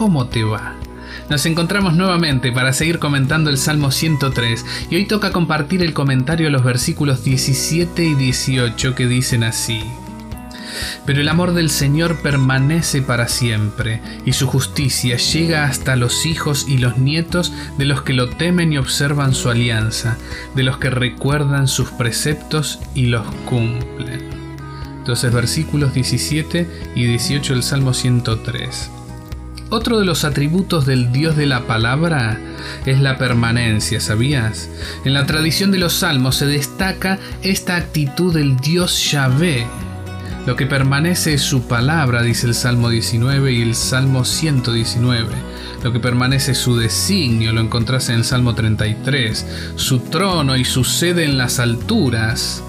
¿cómo te va? Nos encontramos nuevamente para seguir comentando el Salmo 103 y hoy toca compartir el comentario a los versículos 17 y 18 que dicen así. Pero el amor del Señor permanece para siempre, y su justicia llega hasta los hijos y los nietos de los que lo temen y observan su alianza, de los que recuerdan sus preceptos y los cumplen. Entonces versículos 17 y 18 del Salmo 103. Otro de los atributos del Dios de la palabra es la permanencia, ¿sabías? En la tradición de los salmos se destaca esta actitud del Dios Yahvé, lo que permanece es su palabra, dice el Salmo 19 y el Salmo 119. Lo que permanece es su designio, lo encontrás en el Salmo 33. Su trono y su sede en las alturas,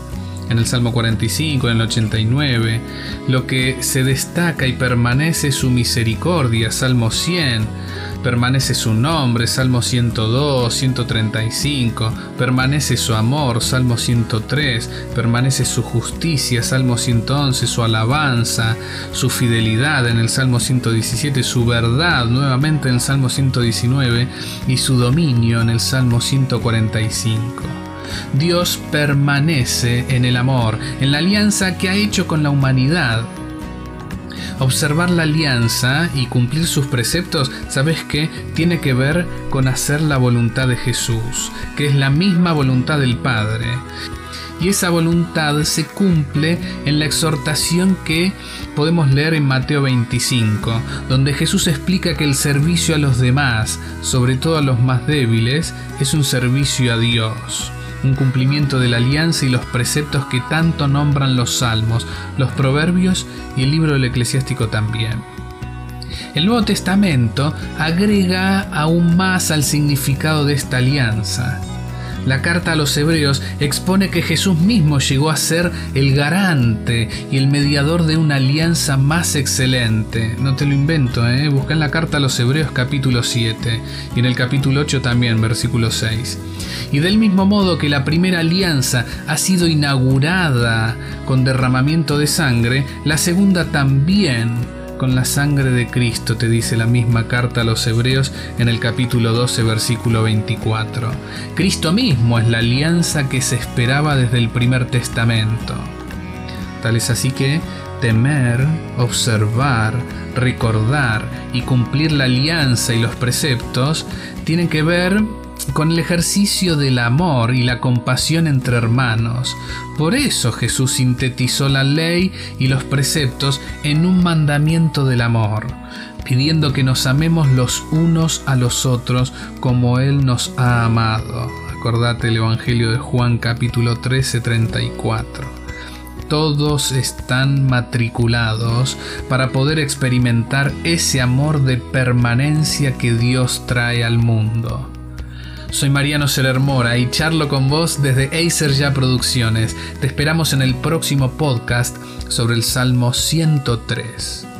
en el Salmo 45, en el 89. Lo que se destaca y permanece es su misericordia, Salmo 100 permanece su nombre, Salmo 102, 135, permanece su amor, Salmo 103, permanece su justicia, Salmo 111, su alabanza, su fidelidad en el Salmo 117, su verdad nuevamente en Salmo 119 y su dominio en el Salmo 145. Dios permanece en el amor, en la alianza que ha hecho con la humanidad Observar la alianza y cumplir sus preceptos, ¿sabes qué? Tiene que ver con hacer la voluntad de Jesús, que es la misma voluntad del Padre. Y esa voluntad se cumple en la exhortación que podemos leer en Mateo 25, donde Jesús explica que el servicio a los demás, sobre todo a los más débiles, es un servicio a Dios un cumplimiento de la alianza y los preceptos que tanto nombran los salmos, los proverbios y el libro del eclesiástico también. El Nuevo Testamento agrega aún más al significado de esta alianza. La carta a los hebreos expone que Jesús mismo llegó a ser el garante y el mediador de una alianza más excelente. No te lo invento, ¿eh? busca en la carta a los hebreos capítulo 7 y en el capítulo 8 también versículo 6. Y del mismo modo que la primera alianza ha sido inaugurada con derramamiento de sangre, la segunda también con la sangre de Cristo, te dice la misma carta a los Hebreos en el capítulo 12, versículo 24. Cristo mismo es la alianza que se esperaba desde el primer testamento. Tal es así que temer, observar, recordar y cumplir la alianza y los preceptos tienen que ver con el ejercicio del amor y la compasión entre hermanos. Por eso Jesús sintetizó la ley y los preceptos en un mandamiento del amor, pidiendo que nos amemos los unos a los otros como Él nos ha amado. Acordate el Evangelio de Juan capítulo 13, 34 todos están matriculados para poder experimentar ese amor de permanencia que Dios trae al mundo. Soy Mariano Mora y charlo con vos desde Acer Ya Producciones. Te esperamos en el próximo podcast sobre el Salmo 103.